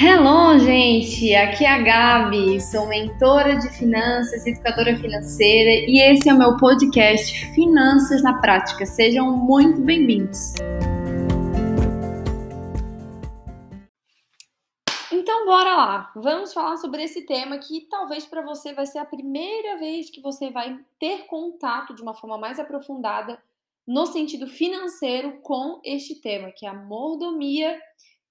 Hello, gente! Aqui é a Gabi, sou mentora de finanças, educadora financeira e esse é o meu podcast Finanças na Prática. Sejam muito bem-vindos! Então, bora lá! Vamos falar sobre esse tema que talvez para você vai ser a primeira vez que você vai ter contato de uma forma mais aprofundada no sentido financeiro com este tema, que é a mordomia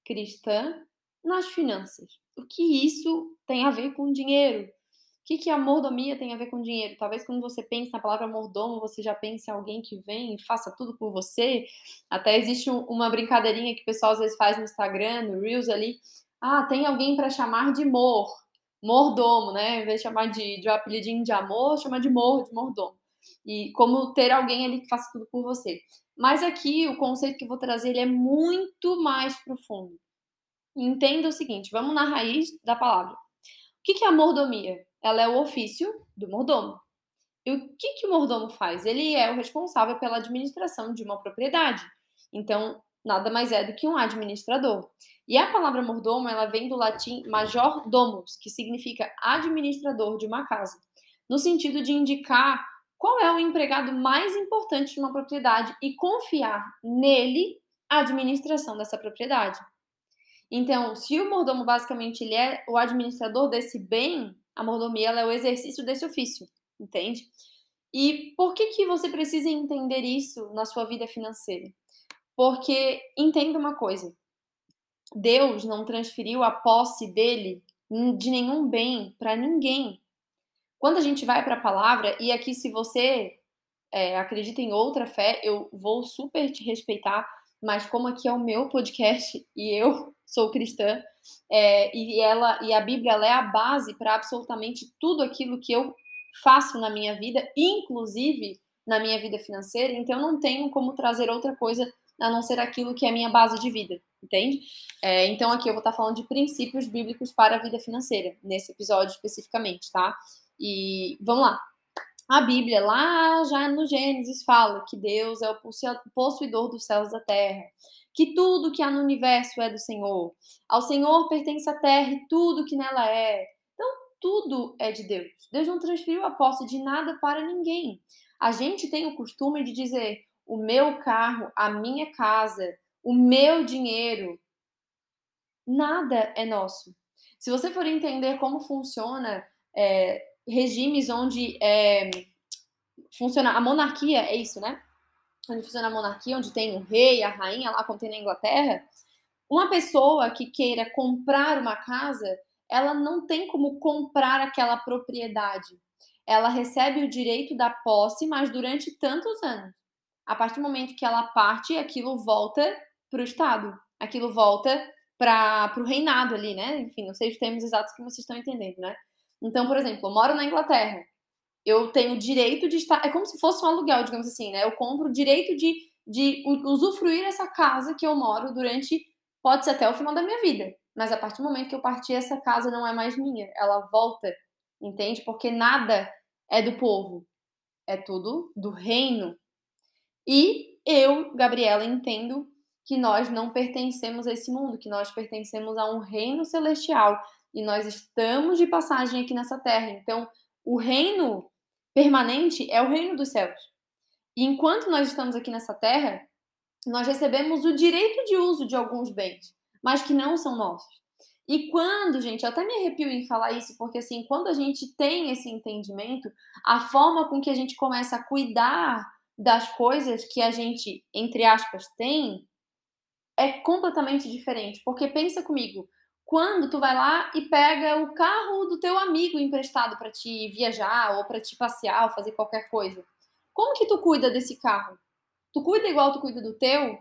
cristã nas finanças. O que isso tem a ver com dinheiro? O que, que a mordomia tem a ver com dinheiro? Talvez quando você pense na palavra mordomo, você já pense em alguém que vem e faça tudo por você. Até existe uma brincadeirinha que o pessoal às vezes faz no Instagram, no Reels ali. Ah, tem alguém para chamar de mor, mordomo, né? Em vez de chamar de, de um apelidinho de amor, chama de mor, de mordomo. E como ter alguém ali que faça tudo por você. Mas aqui o conceito que eu vou trazer ele é muito mais profundo entenda o seguinte: vamos na raiz da palavra. O que é a mordomia? Ela é o ofício do mordomo. E o que, que o mordomo faz? Ele é o responsável pela administração de uma propriedade. Então, nada mais é do que um administrador. E a palavra mordomo, ela vem do latim major domus, que significa administrador de uma casa, no sentido de indicar qual é o empregado mais importante de uma propriedade e confiar nele a administração dessa propriedade. Então, se o mordomo basicamente ele é o administrador desse bem, a mordomia é o exercício desse ofício, entende? E por que, que você precisa entender isso na sua vida financeira? Porque entenda uma coisa: Deus não transferiu a posse dele de nenhum bem para ninguém. Quando a gente vai para a palavra, e aqui, se você é, acredita em outra fé, eu vou super te respeitar, mas como aqui é o meu podcast e eu sou cristã, é, e ela e a Bíblia é a base para absolutamente tudo aquilo que eu faço na minha vida, inclusive na minha vida financeira, então não tenho como trazer outra coisa a não ser aquilo que é a minha base de vida, entende? É, então aqui eu vou estar falando de princípios bíblicos para a vida financeira, nesse episódio especificamente, tá? E vamos lá. A Bíblia, lá já no Gênesis, fala que Deus é o possuidor dos céus da terra, que tudo que há no universo é do Senhor. Ao Senhor pertence a terra e tudo que nela é. Então, tudo é de Deus. Deus não transferiu a posse de nada para ninguém. A gente tem o costume de dizer: o meu carro, a minha casa, o meu dinheiro. Nada é nosso. Se você for entender como funciona é, regimes onde é, funciona a monarquia, é isso, né? Onde funciona a monarquia, onde tem o rei, a rainha, lá como tem na Inglaterra, uma pessoa que queira comprar uma casa, ela não tem como comprar aquela propriedade. Ela recebe o direito da posse, mas durante tantos anos. A partir do momento que ela parte, aquilo volta para o Estado, aquilo volta para o reinado ali, né? Enfim, não sei os termos exatos que vocês estão entendendo, né? Então, por exemplo, eu moro na Inglaterra. Eu tenho o direito de estar. É como se fosse um aluguel, digamos assim, né? Eu compro o direito de, de usufruir essa casa que eu moro durante. Pode ser até o final da minha vida. Mas a partir do momento que eu partir, essa casa não é mais minha. Ela volta, entende? Porque nada é do povo. É tudo do reino. E eu, Gabriela, entendo que nós não pertencemos a esse mundo, que nós pertencemos a um reino celestial e nós estamos de passagem aqui nessa terra. Então, o reino permanente é o reino dos céus. E enquanto nós estamos aqui nessa terra, nós recebemos o direito de uso de alguns bens, mas que não são nossos. E quando, gente, eu até me arrepio em falar isso, porque assim, quando a gente tem esse entendimento, a forma com que a gente começa a cuidar das coisas que a gente, entre aspas, tem, é completamente diferente. Porque pensa comigo, quando tu vai lá e pega o carro do teu amigo emprestado para te viajar ou para te passear ou fazer qualquer coisa. Como que tu cuida desse carro? Tu cuida igual tu cuida do teu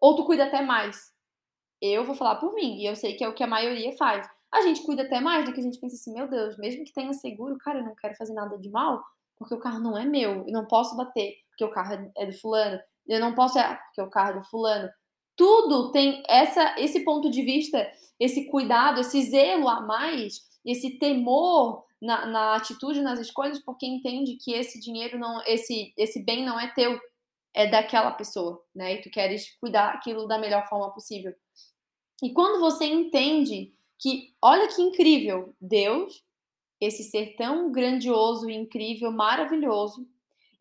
ou tu cuida até mais? Eu vou falar por mim e eu sei que é o que a maioria faz. A gente cuida até mais do que a gente pensa assim, meu Deus, mesmo que tenha seguro, cara, eu não quero fazer nada de mal, porque o carro não é meu, eu não posso bater, porque o carro é do fulano, eu não posso, é, porque o carro é do fulano. Tudo tem essa esse ponto de vista esse cuidado, esse zelo a mais, esse temor na, na atitude, nas escolhas, porque entende que esse dinheiro não, esse esse bem não é teu, é daquela pessoa, né? E tu queres cuidar aquilo da melhor forma possível. E quando você entende que, olha que incrível, Deus, esse ser tão grandioso, incrível, maravilhoso,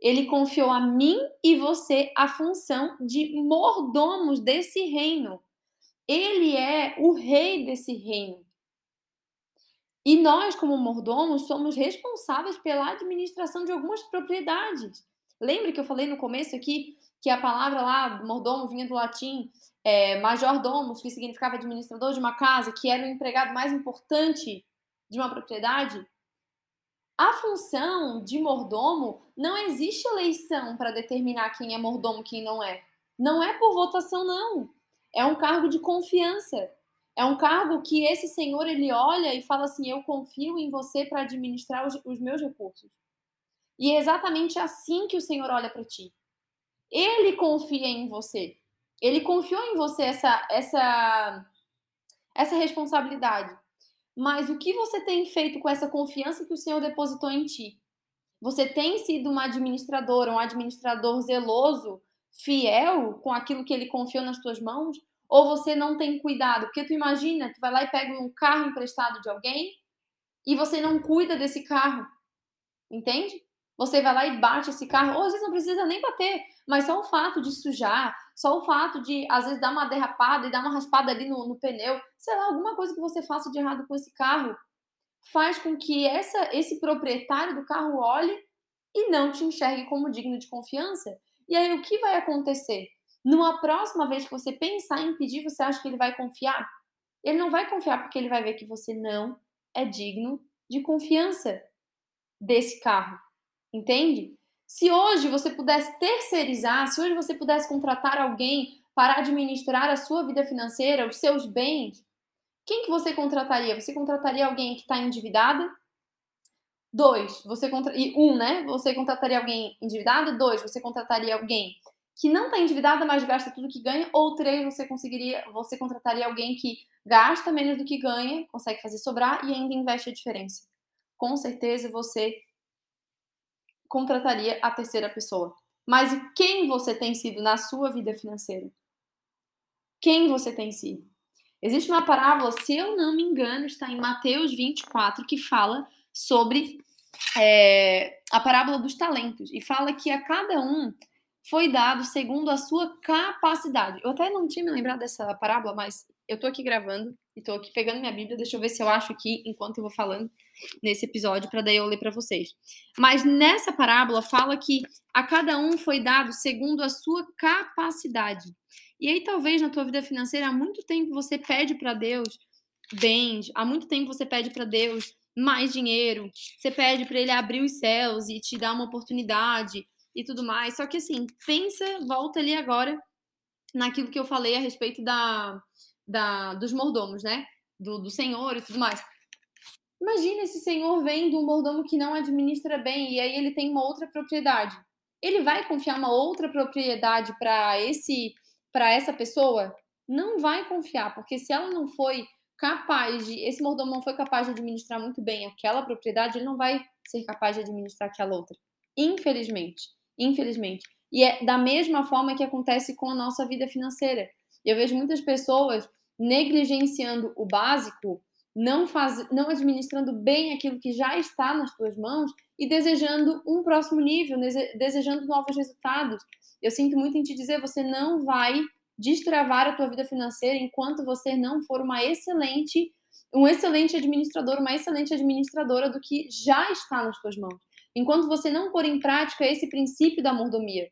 ele confiou a mim e você a função de mordomos desse reino. Ele é o rei desse reino. E nós, como mordomos, somos responsáveis pela administração de algumas propriedades. Lembra que eu falei no começo aqui que a palavra lá, mordomo, vinha do latim é, majordomos, que significava administrador de uma casa, que era o empregado mais importante de uma propriedade? A função de mordomo não existe eleição para determinar quem é mordomo e quem não é. Não é por votação, não. É um cargo de confiança. É um cargo que esse senhor ele olha e fala assim: Eu confio em você para administrar os, os, meus recursos. E é exatamente assim que o senhor olha para ti. Ele confia em você. Ele confiou em você essa, essa, essa responsabilidade. Mas o que você tem feito com essa confiança que o senhor depositou em ti? Você tem sido uma administradora, um administrador zeloso, fiel com aquilo que ele confiou nas tuas mãos? Ou você não tem cuidado? Porque tu imagina, tu vai lá e pega um carro emprestado de alguém e você não cuida desse carro. Entende? Você vai lá e bate esse carro, ou às vezes não precisa nem bater, mas só o fato de sujar, só o fato de às vezes dar uma derrapada e dar uma raspada ali no, no pneu, sei lá, alguma coisa que você faça de errado com esse carro, faz com que essa, esse proprietário do carro olhe e não te enxergue como digno de confiança. E aí o que vai acontecer? Numa próxima vez que você pensar em pedir, você acha que ele vai confiar? Ele não vai confiar porque ele vai ver que você não é digno de confiança desse carro. Entende? Se hoje você pudesse terceirizar, se hoje você pudesse contratar alguém para administrar a sua vida financeira, os seus bens, quem que você contrataria? Você contrataria alguém que está endividada? Dois, você contra... e um, né? Você contrataria alguém endividado? Dois, você contrataria alguém que não está endividada, mas gasta tudo que ganha, ou três, você conseguiria, você contrataria alguém que gasta menos do que ganha, consegue fazer sobrar e ainda investe a diferença. Com certeza você contrataria a terceira pessoa. Mas quem você tem sido na sua vida financeira? Quem você tem sido? Existe uma parábola, se eu não me engano, está em Mateus 24, que fala sobre é, a parábola dos talentos e fala que a cada um foi dado segundo a sua capacidade. Eu até não tinha me lembrado dessa parábola, mas eu tô aqui gravando e tô aqui pegando minha Bíblia, deixa eu ver se eu acho aqui enquanto eu vou falando nesse episódio para daí eu ler para vocês. Mas nessa parábola fala que a cada um foi dado segundo a sua capacidade. E aí talvez na tua vida financeira há muito tempo você pede para Deus bens, há muito tempo você pede para Deus mais dinheiro, você pede para ele abrir os céus e te dar uma oportunidade, e tudo mais. Só que assim, pensa, volta ali agora naquilo que eu falei a respeito da, da dos mordomos, né? Do, do senhor e tudo mais. Imagina esse senhor vem de um mordomo que não administra bem e aí ele tem uma outra propriedade. Ele vai confiar uma outra propriedade para esse para essa pessoa? Não vai confiar, porque se ela não foi capaz de, esse mordomo não foi capaz de administrar muito bem aquela propriedade, ele não vai ser capaz de administrar aquela outra. Infelizmente infelizmente. E é da mesma forma que acontece com a nossa vida financeira. Eu vejo muitas pessoas negligenciando o básico, não, faz, não administrando bem aquilo que já está nas suas mãos e desejando um próximo nível, desejando novos resultados. Eu sinto muito em te dizer, você não vai destravar a tua vida financeira enquanto você não for uma excelente, um excelente administrador, uma excelente administradora do que já está nas suas mãos enquanto você não pôr em prática esse princípio da mordomia.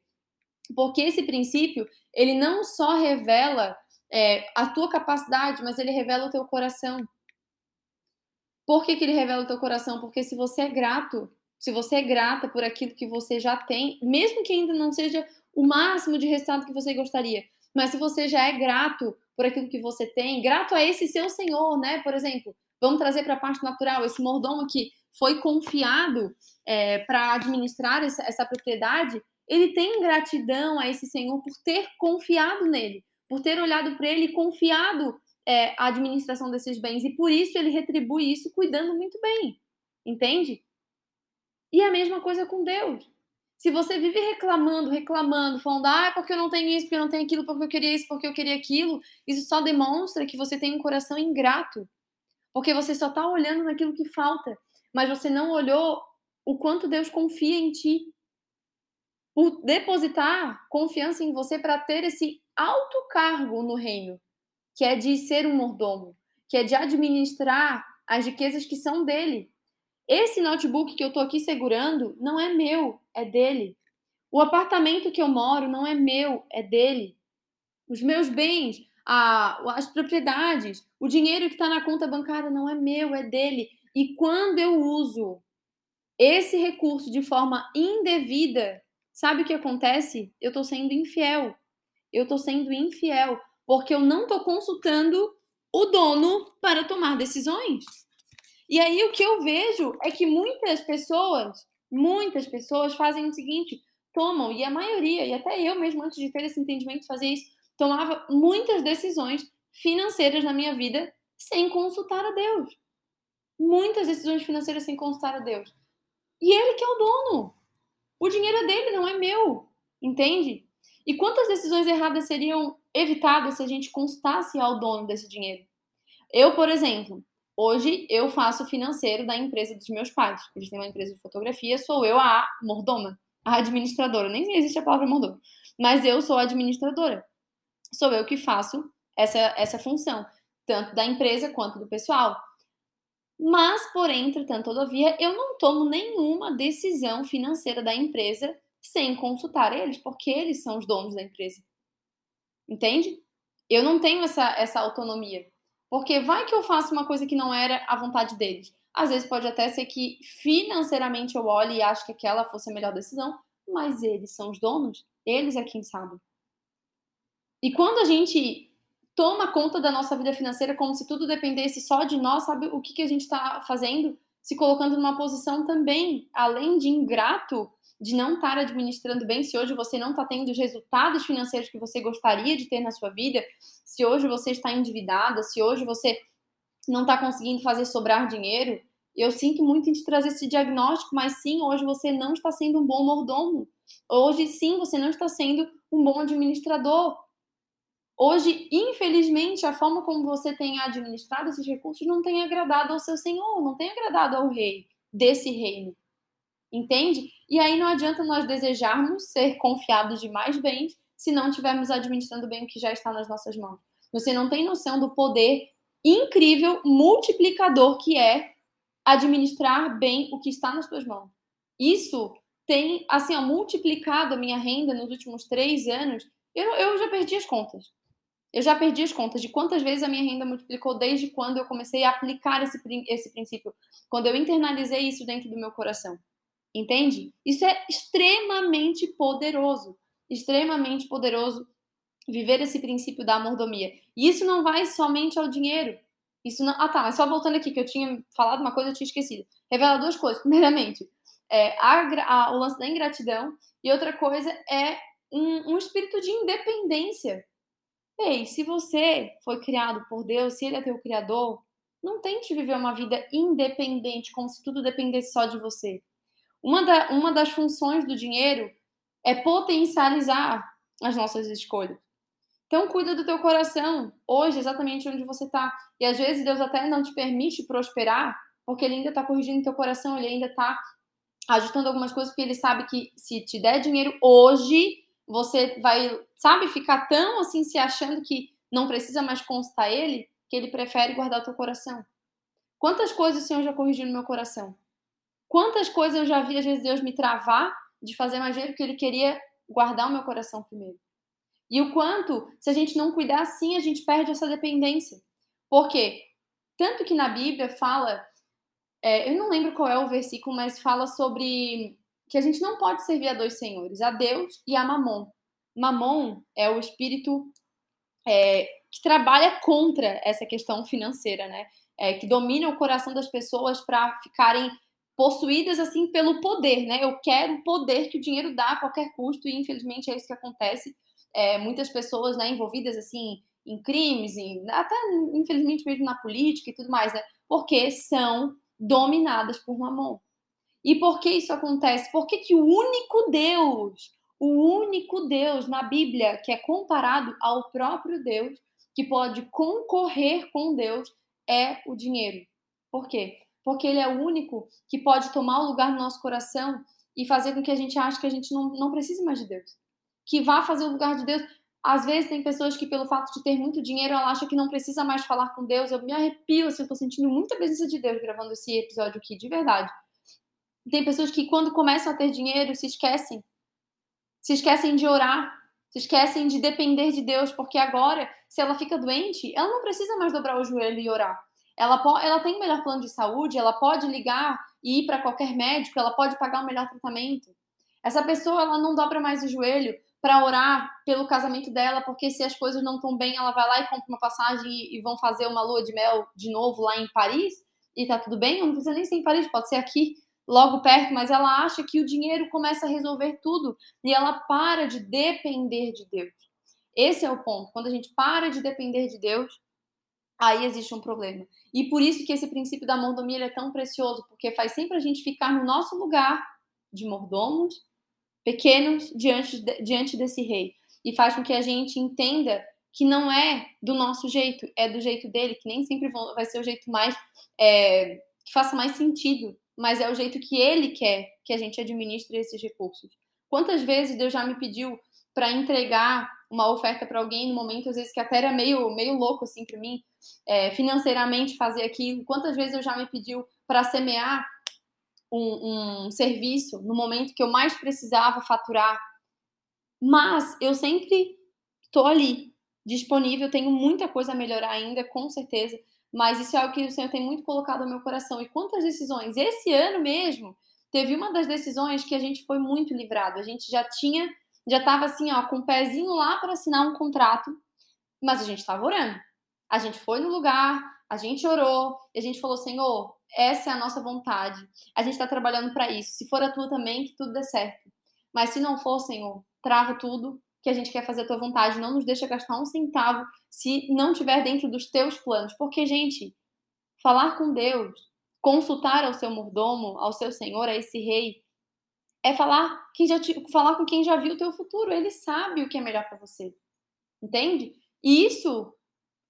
Porque esse princípio, ele não só revela é, a tua capacidade, mas ele revela o teu coração. Por que, que ele revela o teu coração? Porque se você é grato, se você é grata por aquilo que você já tem, mesmo que ainda não seja o máximo de resultado que você gostaria, mas se você já é grato por aquilo que você tem, grato a esse seu Senhor, né? Por exemplo, vamos trazer para a parte natural, esse mordomo que foi confiado é, para administrar essa, essa propriedade, ele tem gratidão a esse senhor por ter confiado nele, por ter olhado para ele e confiado é, a administração desses bens. E por isso ele retribui isso cuidando muito bem. Entende? E a mesma coisa com Deus. Se você vive reclamando, reclamando, falando, ah, é porque eu não tenho isso, porque eu não tenho aquilo, porque eu queria isso, porque eu queria aquilo, isso só demonstra que você tem um coração ingrato. Porque você só está olhando naquilo que falta, mas você não olhou o quanto Deus confia em ti. Por depositar confiança em você para ter esse alto cargo no reino, que é de ser um mordomo, que é de administrar as riquezas que são dele. Esse notebook que eu estou aqui segurando não é meu, é dele. O apartamento que eu moro não é meu, é dele. Os meus bens, a, as propriedades, o dinheiro que está na conta bancária não é meu, é dele. E quando eu uso esse recurso de forma indevida, sabe o que acontece? Eu estou sendo infiel. Eu estou sendo infiel porque eu não estou consultando o dono para tomar decisões. E aí o que eu vejo é que muitas pessoas, muitas pessoas fazem o seguinte, tomam, e a maioria, e até eu mesmo antes de ter esse entendimento fazer isso, tomava muitas decisões financeiras na minha vida sem consultar a Deus. Muitas decisões financeiras sem consultar a Deus. E ele que é o dono. O dinheiro é dele, não é meu. Entende? E quantas decisões erradas seriam evitadas se a gente consultasse ao dono desse dinheiro? Eu, por exemplo, Hoje eu faço o financeiro da empresa dos meus pais. Eles têm uma empresa de fotografia, sou eu a mordoma, a administradora. Nem existe a palavra mordoma, mas eu sou a administradora. Sou eu que faço essa, essa função, tanto da empresa quanto do pessoal. Mas, porém, entretanto, todavia, eu não tomo nenhuma decisão financeira da empresa sem consultar eles, porque eles são os donos da empresa. Entende? Eu não tenho essa, essa autonomia. Porque vai que eu faço uma coisa que não era a vontade deles. Às vezes pode até ser que financeiramente eu olhe e acho que aquela fosse a melhor decisão, mas eles são os donos, eles é quem sabe. E quando a gente toma conta da nossa vida financeira como se tudo dependesse só de nós, sabe o que, que a gente está fazendo? Se colocando numa posição também, além de ingrato, de não estar administrando bem, se hoje você não está tendo os resultados financeiros que você gostaria de ter na sua vida, se hoje você está endividada, se hoje você não está conseguindo fazer sobrar dinheiro, eu sinto muito em te trazer esse diagnóstico, mas sim, hoje você não está sendo um bom mordomo. Hoje, sim, você não está sendo um bom administrador. Hoje, infelizmente, a forma como você tem administrado esses recursos não tem agradado ao seu Senhor, não tem agradado ao rei desse reino. Entende? E aí não adianta nós desejarmos ser confiados de mais bens se não estivermos administrando bem o que já está nas nossas mãos. Você não tem noção do poder incrível, multiplicador que é administrar bem o que está nas suas mãos. Isso tem, assim, ó, multiplicado a minha renda nos últimos três anos. Eu, eu já perdi as contas. Eu já perdi as contas de quantas vezes a minha renda multiplicou desde quando eu comecei a aplicar esse, esse princípio, quando eu internalizei isso dentro do meu coração. Entende? Isso é extremamente poderoso, extremamente poderoso viver esse princípio da mordomia. E isso não vai somente ao dinheiro. Isso não... Ah, tá, mas só voltando aqui, que eu tinha falado uma coisa, eu tinha esquecido. Revela duas coisas. Primeiramente, é, a, a, o lance da ingratidão, e outra coisa é um, um espírito de independência. Ei, se você foi criado por Deus, se Ele é teu criador, não tente viver uma vida independente, como se tudo dependesse só de você. Uma, da, uma das funções do dinheiro é potencializar as nossas escolhas. Então, cuida do teu coração, hoje, exatamente onde você está. E às vezes Deus até não te permite prosperar, porque Ele ainda está corrigindo teu coração, Ele ainda está ajustando algumas coisas, porque Ele sabe que se te der dinheiro hoje, você vai, sabe, ficar tão assim se achando que não precisa mais constar Ele, que Ele prefere guardar o teu coração. Quantas coisas o Senhor já corrigiu no meu coração? Quantas coisas eu já vi, às vezes, Deus me travar de fazer mais dinheiro porque Ele queria guardar o meu coração primeiro. E o quanto, se a gente não cuidar assim, a gente perde essa dependência. Por quê? Tanto que na Bíblia fala, é, eu não lembro qual é o versículo, mas fala sobre que a gente não pode servir a dois senhores, a Deus e a Mamon. Mamon é o espírito é, que trabalha contra essa questão financeira, né? É, que domina o coração das pessoas para ficarem possuídas assim pelo poder, né? Eu quero o poder que o dinheiro dá a qualquer custo e infelizmente é isso que acontece. É, muitas pessoas, né, envolvidas assim em crimes, em, até infelizmente mesmo na política e tudo mais, né? Porque são dominadas por mamon. E por que isso acontece? Porque que o único Deus, o único Deus na Bíblia que é comparado ao próprio Deus, que pode concorrer com Deus, é o dinheiro. Por quê? Porque ele é o único que pode tomar o lugar no nosso coração e fazer com que a gente ache que a gente não, não precise mais de Deus. Que vá fazer o lugar de Deus. Às vezes tem pessoas que, pelo fato de ter muito dinheiro, ela acha que não precisa mais falar com Deus. Eu me arrepio, assim, eu tô sentindo muita presença de Deus gravando esse episódio aqui, de verdade. Tem pessoas que, quando começam a ter dinheiro, se esquecem. Se esquecem de orar. Se esquecem de depender de Deus, porque agora, se ela fica doente, ela não precisa mais dobrar o joelho e orar. Ela, ela tem o melhor plano de saúde, ela pode ligar e ir para qualquer médico, ela pode pagar o melhor tratamento. Essa pessoa, ela não dobra mais o joelho para orar pelo casamento dela, porque se as coisas não estão bem, ela vai lá e compra uma passagem e, vão fazer uma lua de mel de novo lá em Paris e tá tudo bem. Não precisa nem ser em Paris, pode ser aqui, logo perto, mas ela acha que o dinheiro começa a resolver tudo e ela para de depender de Deus. Esse é o ponto. Quando a gente para de depender de Deus, aí existe um problema. E por isso que esse princípio da mordomia é tão precioso, porque faz sempre a gente ficar no nosso lugar de mordomos pequenos diante, de, diante desse rei. E faz com que a gente entenda que não é do nosso jeito, é do jeito dele, que nem sempre vai ser o jeito mais. É, que faça mais sentido, mas é o jeito que ele quer que a gente administre esses recursos. Quantas vezes Deus já me pediu para entregar uma oferta para alguém no momento, às vezes, que até era meio, meio louco assim para mim, é, financeiramente fazer aquilo? Quantas vezes eu já me pediu para semear um, um serviço no momento que eu mais precisava faturar. Mas eu sempre estou ali, disponível, tenho muita coisa a melhorar ainda, com certeza. Mas isso é algo que o Senhor tem muito colocado no meu coração. E quantas decisões? Esse ano mesmo, teve uma das decisões que a gente foi muito livrado. A gente já tinha, já estava assim, ó, com o um pezinho lá para assinar um contrato, mas a gente estava orando. A gente foi no lugar, a gente orou, a gente falou: Senhor, essa é a nossa vontade. A gente está trabalhando para isso. Se for a tua também, que tudo dê certo. Mas se não for, Senhor, trava tudo, que a gente quer fazer a tua vontade. Não nos deixa gastar um centavo se não tiver dentro dos teus planos. Porque, gente, falar com Deus, consultar ao seu mordomo, ao seu Senhor, a esse rei, é falar, quem já te, falar com quem já viu o teu futuro. Ele sabe o que é melhor para você. Entende? E isso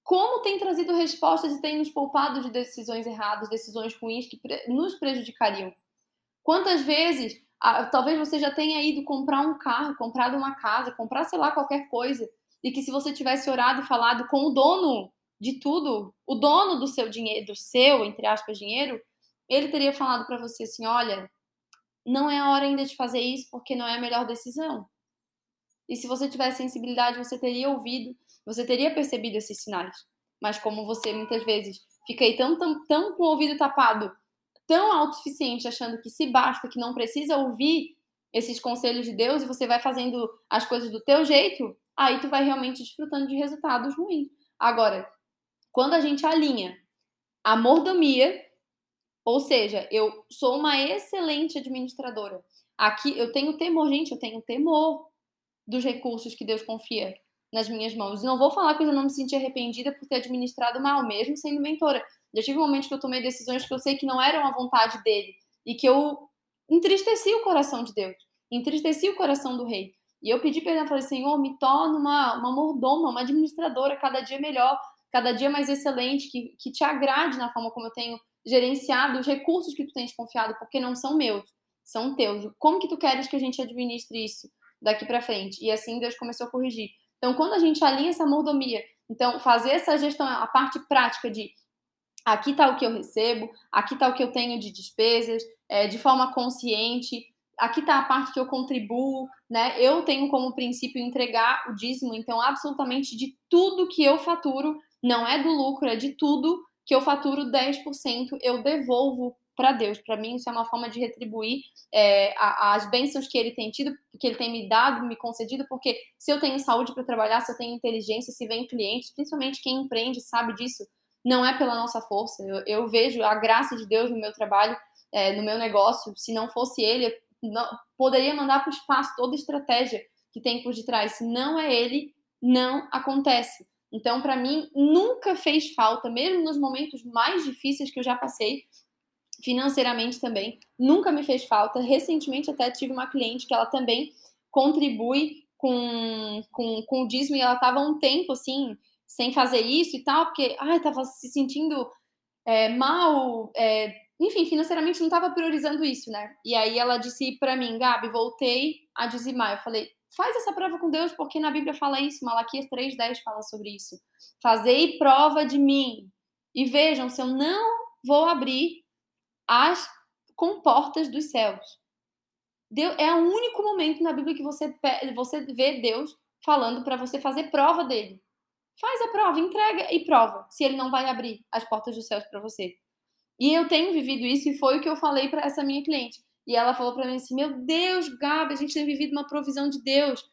como tem trazido respostas e tem nos poupado de decisões erradas, decisões ruins que nos prejudicariam. Quantas vezes, talvez você já tenha ido comprar um carro, comprado uma casa, comprar, sei lá, qualquer coisa, e que se você tivesse orado e falado com o dono de tudo, o dono do seu dinheiro, do seu, entre aspas, dinheiro, ele teria falado para você assim: olha, não é a hora ainda de fazer isso porque não é a melhor decisão. E se você tivesse sensibilidade, você teria ouvido você teria percebido esses sinais. Mas como você muitas vezes fica aí tão, tão, tão com o ouvido tapado, tão autossuficiente, achando que se basta, que não precisa ouvir esses conselhos de Deus e você vai fazendo as coisas do teu jeito, aí tu vai realmente desfrutando de resultados ruins. Agora, quando a gente alinha a mordomia, ou seja, eu sou uma excelente administradora. Aqui eu tenho temor, gente, eu tenho temor dos recursos que Deus confia nas minhas mãos. E não vou falar que eu não me senti arrependida por ter administrado mal, mesmo sendo mentora. Já tive momentos que eu tomei decisões que eu sei que não eram a vontade dele e que eu entristeci o coração de Deus, entristeci o coração do rei. E eu pedi perdão, falei, Senhor, me torna uma, uma mordoma, uma administradora, cada dia melhor, cada dia mais excelente, que, que te agrade na forma como eu tenho gerenciado os recursos que tu tens confiado, porque não são meus, são teus. Como que tu queres que a gente administre isso daqui para frente? E assim Deus começou a corrigir. Então, quando a gente alinha essa mordomia, então fazer essa gestão, a parte prática de aqui está o que eu recebo, aqui está o que eu tenho de despesas, é, de forma consciente, aqui está a parte que eu contribuo, né? Eu tenho como princípio entregar o dízimo, então absolutamente de tudo que eu faturo, não é do lucro, é de tudo que eu faturo 10%, eu devolvo para Deus. Para mim, isso é uma forma de retribuir é, as bênçãos que Ele tem tido, que Ele tem me dado, me concedido, porque se eu tenho saúde para trabalhar, se eu tenho inteligência, se vem clientes, principalmente quem empreende sabe disso, não é pela nossa força. Eu, eu vejo a graça de Deus no meu trabalho, é, no meu negócio. Se não fosse Ele, não, poderia mandar para o espaço toda a estratégia que tem por detrás. Se não é Ele, não acontece. Então, para mim, nunca fez falta, mesmo nos momentos mais difíceis que eu já passei, financeiramente também, nunca me fez falta. Recentemente até tive uma cliente que ela também contribui com, com, com o dízimo e ela estava um tempo assim, sem fazer isso e tal, porque ai, estava se sentindo é, mal, é, enfim, financeiramente não estava priorizando isso, né? E aí ela disse para mim, Gabi, voltei a dizimar. Eu falei, faz essa prova com Deus, porque na Bíblia fala isso, Malaquias 3,10 fala sobre isso. Fazei prova de mim. E vejam, se eu não vou abrir as comportas dos céus. Deus, é o único momento na Bíblia que você, você vê Deus falando para você fazer prova dele. Faz a prova, entrega e prova se ele não vai abrir as portas dos céus para você. E eu tenho vivido isso e foi o que eu falei para essa minha cliente. E ela falou para mim assim: Meu Deus, Gabi, a gente tem vivido uma provisão de Deus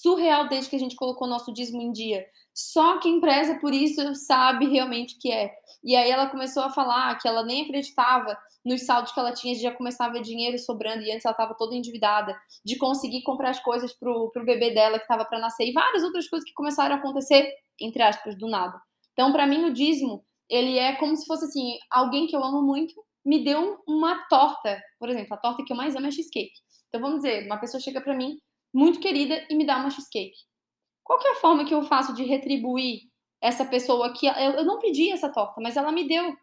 surreal desde que a gente colocou nosso dízimo em dia. Só quem preza por isso sabe realmente o que é. E aí ela começou a falar que ela nem acreditava nos saldos que ela tinha, já começar a ver dinheiro sobrando, e antes ela estava toda endividada, de conseguir comprar as coisas pro, pro bebê dela que estava para nascer, e várias outras coisas que começaram a acontecer, entre aspas, do nada. Então, para mim, o dízimo, ele é como se fosse assim, alguém que eu amo muito me deu uma torta. Por exemplo, a torta que eu mais amo é cheesecake. Então, vamos dizer, uma pessoa chega para mim, muito querida, e me dá uma cheesecake. Qual é a forma que eu faço de retribuir essa pessoa que eu não pedi essa torta, mas ela me deu.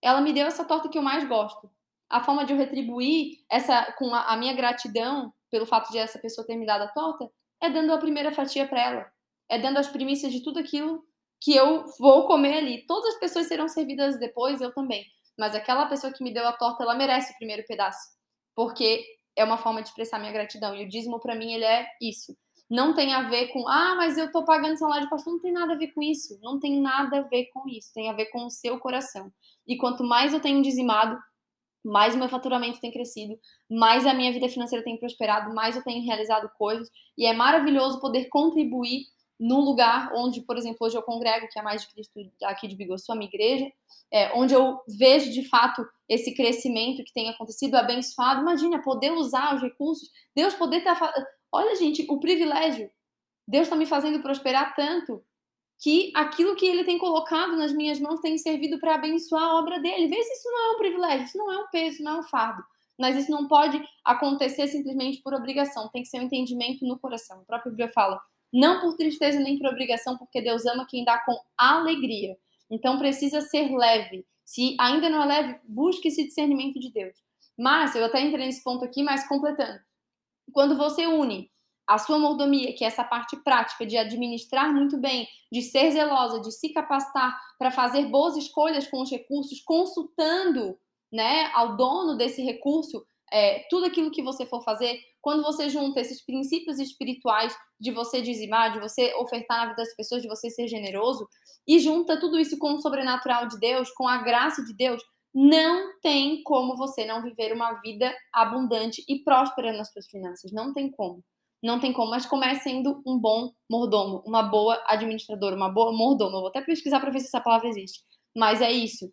Ela me deu essa torta que eu mais gosto. A forma de eu retribuir essa com a, a minha gratidão pelo fato de essa pessoa ter me dado a torta é dando a primeira fatia para ela. É dando as primícias de tudo aquilo que eu vou comer ali. Todas as pessoas serão servidas depois, eu também. Mas aquela pessoa que me deu a torta, ela merece o primeiro pedaço. Porque é uma forma de expressar minha gratidão. E o dízimo, para mim, ele é isso. Não tem a ver com, ah, mas eu tô pagando salário de pastor. Não tem nada a ver com isso. Não tem nada a ver com isso. Tem a ver com o seu coração. E quanto mais eu tenho dizimado, mais o meu faturamento tem crescido, mais a minha vida financeira tem prosperado, mais eu tenho realizado coisas. E é maravilhoso poder contribuir num lugar onde, por exemplo, hoje eu congrego, que é mais de Cristo aqui de Bigossu, a minha igreja, é, onde eu vejo de fato esse crescimento que tem acontecido, abençoado. Imagina, poder usar os recursos, Deus poder estar. Tá, olha, gente, o privilégio. Deus está me fazendo prosperar tanto que aquilo que ele tem colocado nas minhas mãos tem servido para abençoar a obra dele. Vê se isso não é um privilégio, isso não é um peso, não é um fardo. Mas isso não pode acontecer simplesmente por obrigação, tem que ser um entendimento no coração. O próprio Bíblia fala: não por tristeza nem por obrigação, porque Deus ama quem dá com alegria. Então precisa ser leve. Se ainda não é leve, busque esse discernimento de Deus. Mas eu até entrei nesse ponto aqui, mas completando. Quando você une a sua mordomia, que é essa parte prática de administrar muito bem, de ser zelosa, de se capacitar para fazer boas escolhas com os recursos, consultando né, ao dono desse recurso é, tudo aquilo que você for fazer, quando você junta esses princípios espirituais de você dizimar, de você ofertar na vida das pessoas, de você ser generoso, e junta tudo isso com o sobrenatural de Deus, com a graça de Deus, não tem como você não viver uma vida abundante e próspera nas suas finanças. Não tem como. Não tem como, mas comece sendo um bom mordomo, uma boa administradora, uma boa mordoma. Eu vou até pesquisar para ver se essa palavra existe. Mas é isso.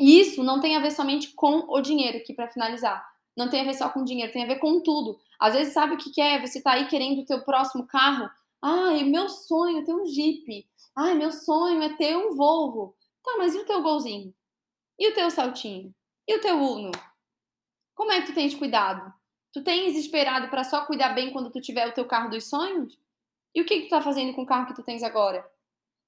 E isso não tem a ver somente com o dinheiro, aqui para finalizar não tem a ver só com dinheiro, tem a ver com tudo. Às vezes, sabe o que, que é? Você tá aí querendo o teu próximo carro. Ai, meu sonho é ter um Jeep. Ai, meu sonho é ter um Volvo. Tá, mas e o teu golzinho? E o teu saltinho? E o teu Uno? Como é que tu tens cuidado? Tu tens esperado para só cuidar bem quando tu tiver o teu carro dos sonhos? E o que, que tu tá fazendo com o carro que tu tens agora?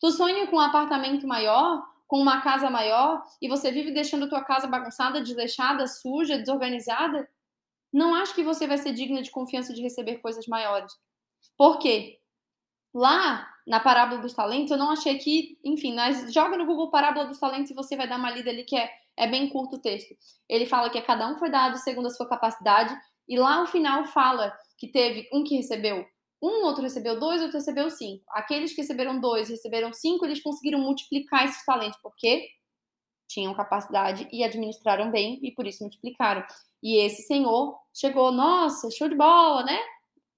Tu sonha com um apartamento maior? Com uma casa maior e você vive deixando a tua casa bagunçada, desleixada, suja, desorganizada, não acho que você vai ser digna de confiança de receber coisas maiores. Por quê? Lá na parábola dos talentos, eu não achei que, enfim, mas joga no Google parábola dos talentos e você vai dar uma lida ali que é, é bem curto o texto. Ele fala que a cada um foi dado segundo a sua capacidade e lá no final fala que teve um que recebeu um outro recebeu dois, outro recebeu cinco. Aqueles que receberam dois receberam cinco, eles conseguiram multiplicar esses talentos, porque tinham capacidade e administraram bem e por isso multiplicaram. E esse senhor chegou, nossa, show de bola, né?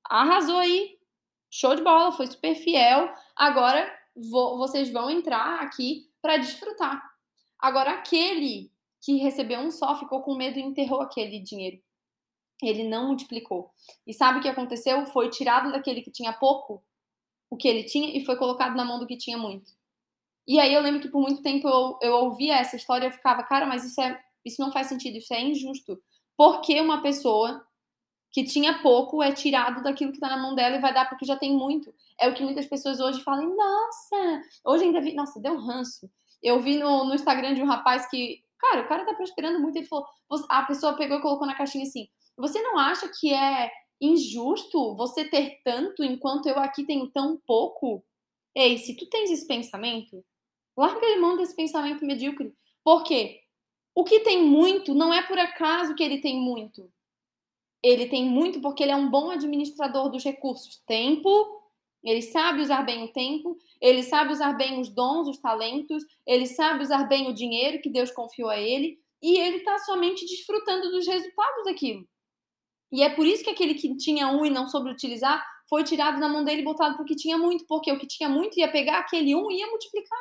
Arrasou aí, show de bola, foi super fiel. Agora vou, vocês vão entrar aqui para desfrutar. Agora aquele que recebeu um só ficou com medo e enterrou aquele dinheiro ele não multiplicou. E sabe o que aconteceu? Foi tirado daquele que tinha pouco, o que ele tinha, e foi colocado na mão do que tinha muito. E aí eu lembro que por muito tempo eu, eu ouvia essa história e eu ficava, cara, mas isso, é, isso não faz sentido, isso é injusto. Porque uma pessoa que tinha pouco é tirado daquilo que está na mão dela e vai dar porque já tem muito. É o que muitas pessoas hoje falam, nossa, hoje ainda vi, nossa, deu ranço. Eu vi no, no Instagram de um rapaz que, cara, o cara tá prosperando muito. Ele falou, a pessoa pegou e colocou na caixinha assim: Você não acha que é injusto você ter tanto enquanto eu aqui tenho tão pouco? Ei, se tu tens esse pensamento, larga de mão desse pensamento medíocre. Por quê? O que tem muito não é por acaso que ele tem muito. Ele tem muito porque ele é um bom administrador dos recursos. Tempo, ele sabe usar bem o tempo, ele sabe usar bem os dons, os talentos, ele sabe usar bem o dinheiro que Deus confiou a ele, e ele está somente desfrutando dos resultados daquilo. E é por isso que aquele que tinha um e não soube utilizar foi tirado da mão dele e botado porque tinha muito, porque o que tinha muito ia pegar aquele um e ia multiplicar.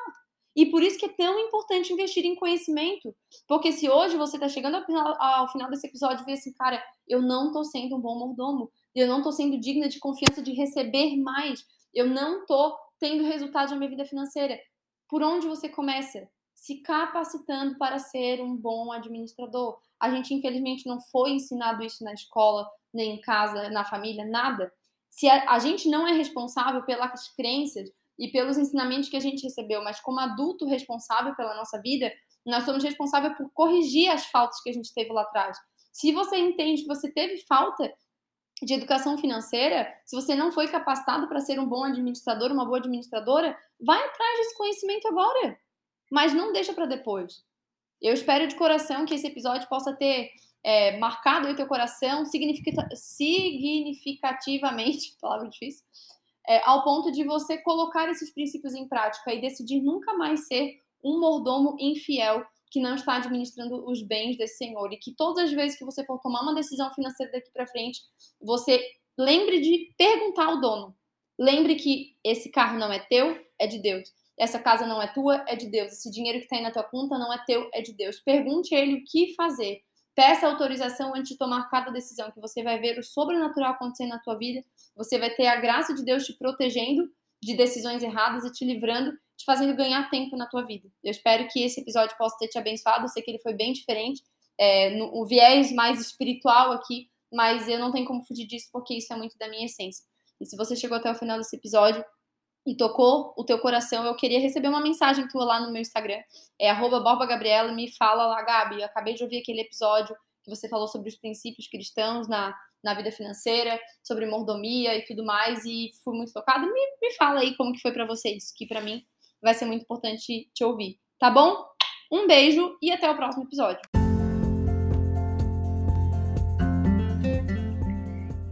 E por isso que é tão importante investir em conhecimento. Porque se hoje você está chegando ao final, ao final, desse episódio e vê assim, cara, eu não estou sendo um bom mordomo, eu não estou sendo digna de confiança de receber mais, eu não estou tendo resultado na minha vida financeira. Por onde você começa? Se capacitando para ser um bom administrador. A gente, infelizmente, não foi ensinado isso na escola, nem em casa, na família, nada. Se a, a gente não é responsável pelas crenças, e pelos ensinamentos que a gente recebeu, mas como adulto responsável pela nossa vida, nós somos responsáveis por corrigir as faltas que a gente teve lá atrás. Se você entende que você teve falta de educação financeira, se você não foi capacitado para ser um bom administrador, uma boa administradora, vai atrás desse conhecimento agora, mas não deixa para depois. Eu espero de coração que esse episódio possa ter é, marcado o teu coração significativamente, palavra difícil, é, ao ponto de você colocar esses princípios em prática e decidir nunca mais ser um mordomo infiel que não está administrando os bens desse senhor e que todas as vezes que você for tomar uma decisão financeira daqui para frente, você lembre de perguntar ao dono. Lembre que esse carro não é teu, é de Deus. Essa casa não é tua, é de Deus. Esse dinheiro que está aí na tua conta não é teu, é de Deus. Pergunte a ele o que fazer. Peça autorização antes de tomar cada decisão, que você vai ver o sobrenatural acontecendo na tua vida. Você vai ter a graça de Deus te protegendo de decisões erradas e te livrando, te fazendo ganhar tempo na tua vida. Eu espero que esse episódio possa ter te abençoado. Eu sei que ele foi bem diferente, é, no, o viés mais espiritual aqui, mas eu não tenho como fugir disso porque isso é muito da minha essência. E se você chegou até o final desse episódio, e tocou o teu coração, eu queria receber uma mensagem tua lá no meu Instagram. É arroba Gabriela, me fala lá, Gabi, acabei de ouvir aquele episódio que você falou sobre os princípios cristãos na, na vida financeira, sobre mordomia e tudo mais, e fui muito tocada. Me, me fala aí como que foi para você isso, que para mim vai ser muito importante te ouvir, tá bom? Um beijo e até o próximo episódio.